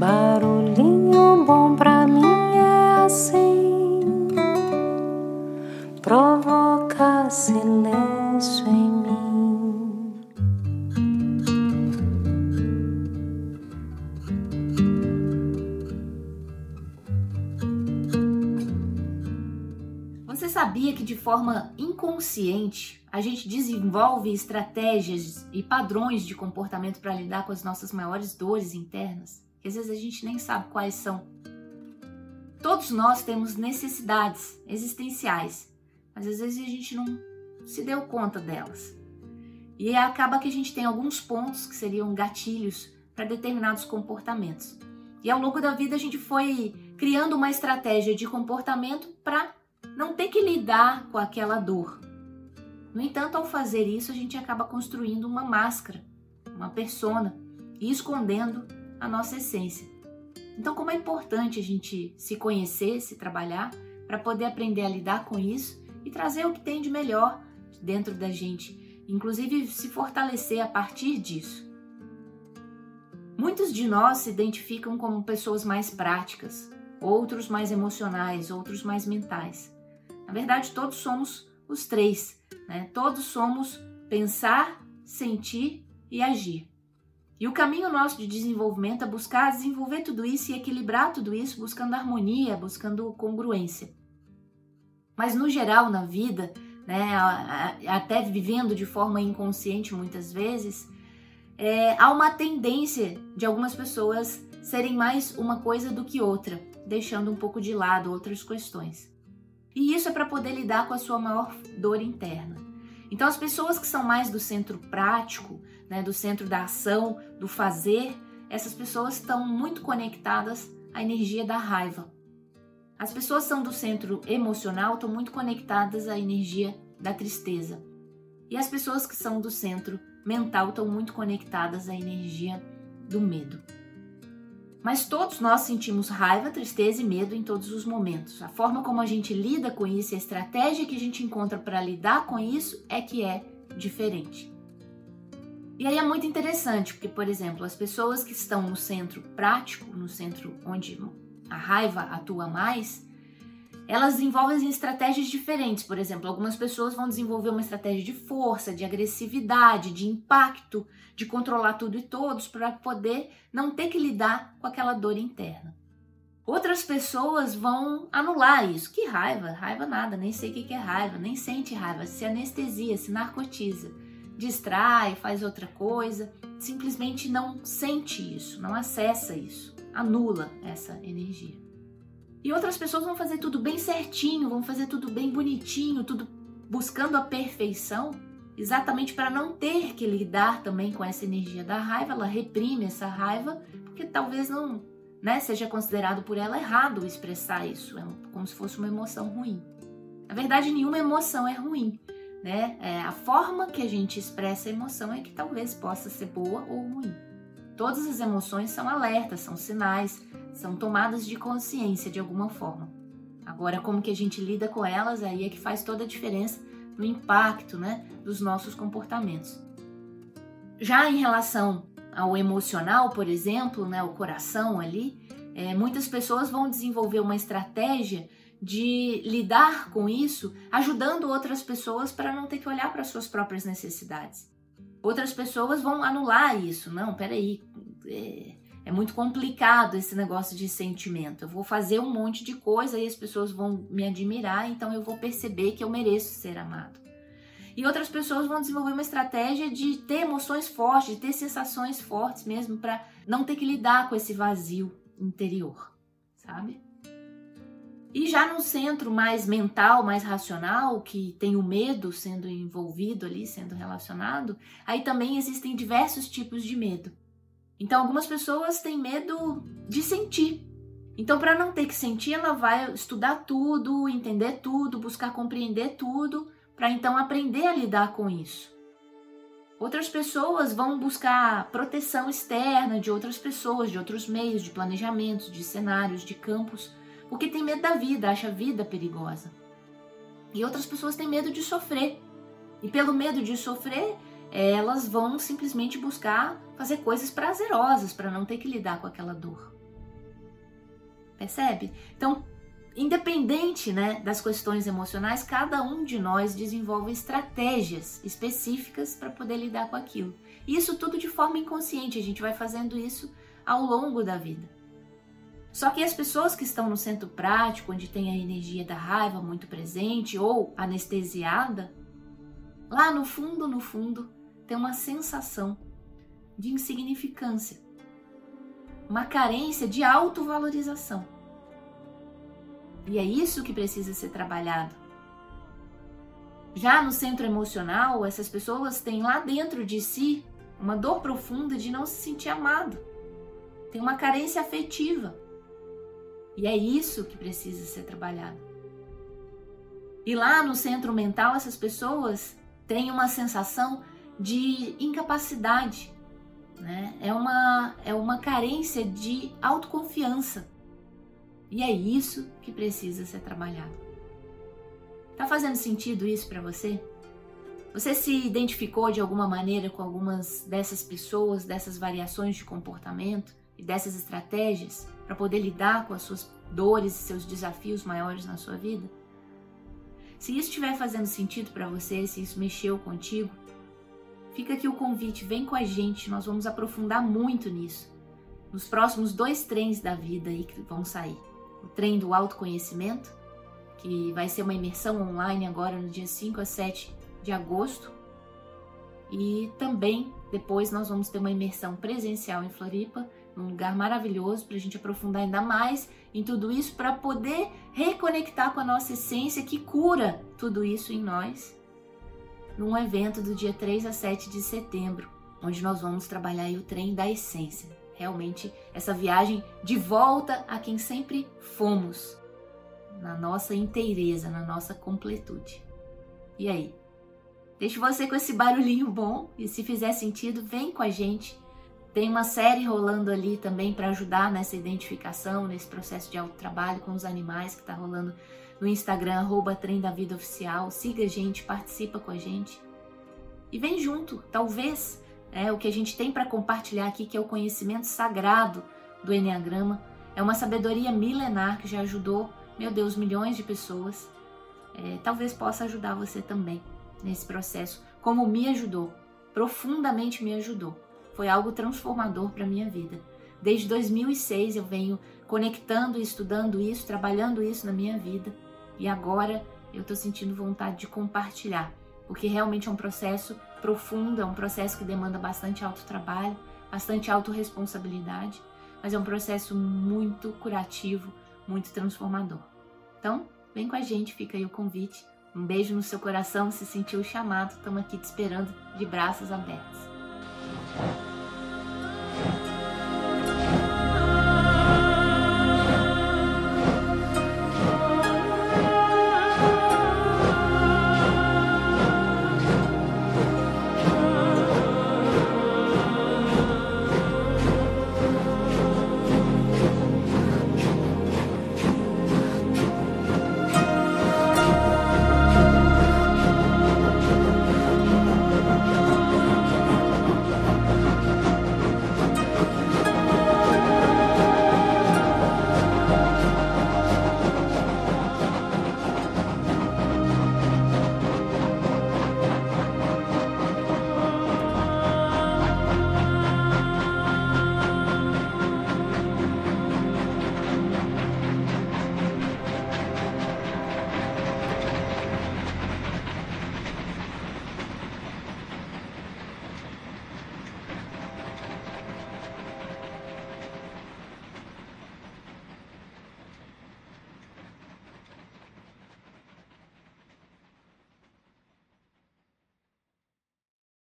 Barulhinho bom pra mim é assim, provoca silêncio em mim. Você sabia que de forma inconsciente a gente desenvolve estratégias e padrões de comportamento para lidar com as nossas maiores dores internas? Que às vezes a gente nem sabe quais são. Todos nós temos necessidades existenciais, mas às vezes a gente não se deu conta delas. E acaba que a gente tem alguns pontos que seriam gatilhos para determinados comportamentos. E ao longo da vida a gente foi criando uma estratégia de comportamento para não ter que lidar com aquela dor. No entanto, ao fazer isso, a gente acaba construindo uma máscara, uma persona e escondendo a nossa essência. Então, como é importante a gente se conhecer, se trabalhar, para poder aprender a lidar com isso e trazer o que tem de melhor dentro da gente, inclusive se fortalecer a partir disso. Muitos de nós se identificam como pessoas mais práticas, outros mais emocionais, outros mais mentais. Na verdade, todos somos os três, né? Todos somos pensar, sentir e agir. E o caminho nosso de desenvolvimento é buscar desenvolver tudo isso e equilibrar tudo isso, buscando harmonia, buscando congruência. Mas no geral, na vida, né, até vivendo de forma inconsciente muitas vezes, é, há uma tendência de algumas pessoas serem mais uma coisa do que outra, deixando um pouco de lado outras questões. E isso é para poder lidar com a sua maior dor interna. Então, as pessoas que são mais do centro prático, né, do centro da ação, do fazer, essas pessoas estão muito conectadas à energia da raiva. As pessoas que são do centro emocional estão muito conectadas à energia da tristeza. E as pessoas que são do centro mental estão muito conectadas à energia do medo. Mas todos nós sentimos raiva, tristeza e medo em todos os momentos. A forma como a gente lida com isso, a estratégia que a gente encontra para lidar com isso é que é diferente. E aí é muito interessante, porque, por exemplo, as pessoas que estão no centro prático, no centro onde a raiva atua mais, elas desenvolvem estratégias diferentes. Por exemplo, algumas pessoas vão desenvolver uma estratégia de força, de agressividade, de impacto, de controlar tudo e todos para poder não ter que lidar com aquela dor interna. Outras pessoas vão anular isso. Que raiva, raiva nada, nem sei o que é raiva, nem sente raiva, se anestesia, se narcotiza, distrai, faz outra coisa, simplesmente não sente isso, não acessa isso, anula essa energia. E outras pessoas vão fazer tudo bem certinho, vão fazer tudo bem bonitinho, tudo buscando a perfeição, exatamente para não ter que lidar também com essa energia da raiva. Ela reprime essa raiva, porque talvez não né, seja considerado por ela errado expressar isso, é como se fosse uma emoção ruim. Na verdade, nenhuma emoção é ruim. Né? É, a forma que a gente expressa a emoção é que talvez possa ser boa ou ruim. Todas as emoções são alertas, são sinais, são tomadas de consciência de alguma forma. Agora, como que a gente lida com elas, aí é que faz toda a diferença no impacto né, dos nossos comportamentos. Já em relação ao emocional, por exemplo, né, o coração ali, é, muitas pessoas vão desenvolver uma estratégia de lidar com isso, ajudando outras pessoas para não ter que olhar para suas próprias necessidades. Outras pessoas vão anular isso. Não, peraí, é, é muito complicado esse negócio de sentimento. Eu vou fazer um monte de coisa e as pessoas vão me admirar, então eu vou perceber que eu mereço ser amado. E outras pessoas vão desenvolver uma estratégia de ter emoções fortes, de ter sensações fortes mesmo, para não ter que lidar com esse vazio interior, sabe? E já no centro mais mental, mais racional, que tem o medo sendo envolvido ali, sendo relacionado, aí também existem diversos tipos de medo. Então, algumas pessoas têm medo de sentir. Então, para não ter que sentir, ela vai estudar tudo, entender tudo, buscar compreender tudo, para então aprender a lidar com isso. Outras pessoas vão buscar proteção externa de outras pessoas, de outros meios, de planejamentos, de cenários, de campos porque tem medo da vida, acha a vida perigosa. E outras pessoas têm medo de sofrer. E pelo medo de sofrer, elas vão simplesmente buscar fazer coisas prazerosas para não ter que lidar com aquela dor. Percebe? Então, independente né, das questões emocionais, cada um de nós desenvolve estratégias específicas para poder lidar com aquilo. Isso tudo de forma inconsciente, a gente vai fazendo isso ao longo da vida. Só que as pessoas que estão no centro prático, onde tem a energia da raiva muito presente ou anestesiada, lá no fundo, no fundo, tem uma sensação de insignificância, uma carência de autovalorização. E é isso que precisa ser trabalhado. Já no centro emocional, essas pessoas têm lá dentro de si uma dor profunda de não se sentir amado. Tem uma carência afetiva. E é isso que precisa ser trabalhado. E lá no centro mental, essas pessoas têm uma sensação de incapacidade, né? É uma, é uma carência de autoconfiança. E é isso que precisa ser trabalhado. Tá fazendo sentido isso para você? Você se identificou de alguma maneira com algumas dessas pessoas, dessas variações de comportamento e dessas estratégias para poder lidar com as suas dores e seus desafios maiores na sua vida? Se isso estiver fazendo sentido para você, se isso mexeu contigo, fica aqui o convite, vem com a gente, nós vamos aprofundar muito nisso. Nos próximos dois trens da vida aí que vão sair o trem do autoconhecimento, que vai ser uma imersão online agora no dia 5 a 7 de agosto. E também depois nós vamos ter uma imersão presencial em Floripa, num lugar maravilhoso para a gente aprofundar ainda mais em tudo isso, para poder reconectar com a nossa essência que cura tudo isso em nós, num evento do dia 3 a 7 de setembro, onde nós vamos trabalhar o trem da essência realmente essa viagem de volta a quem sempre fomos, na nossa inteireza, na nossa completude. E aí? Deixo você com esse barulhinho bom e se fizer sentido, vem com a gente. Tem uma série rolando ali também para ajudar nessa identificação, nesse processo de autotrabalho com os animais que está rolando no Instagram, arroba Trem da Vida Oficial. Siga a gente, participa com a gente. E vem junto, talvez é, o que a gente tem para compartilhar aqui, que é o conhecimento sagrado do Enneagrama, é uma sabedoria milenar que já ajudou, meu Deus, milhões de pessoas. É, talvez possa ajudar você também nesse processo, como me ajudou, profundamente me ajudou. Foi algo transformador para minha vida. Desde 2006 eu venho conectando e estudando isso, trabalhando isso na minha vida e agora eu estou sentindo vontade de compartilhar, porque realmente é um processo profundo, é um processo que demanda bastante autotrabalho, bastante autorresponsabilidade, mas é um processo muito curativo, muito transformador. Então, vem com a gente, fica aí o convite. Um beijo no seu coração, se sentiu chamado, estamos aqui te esperando de braços abertos.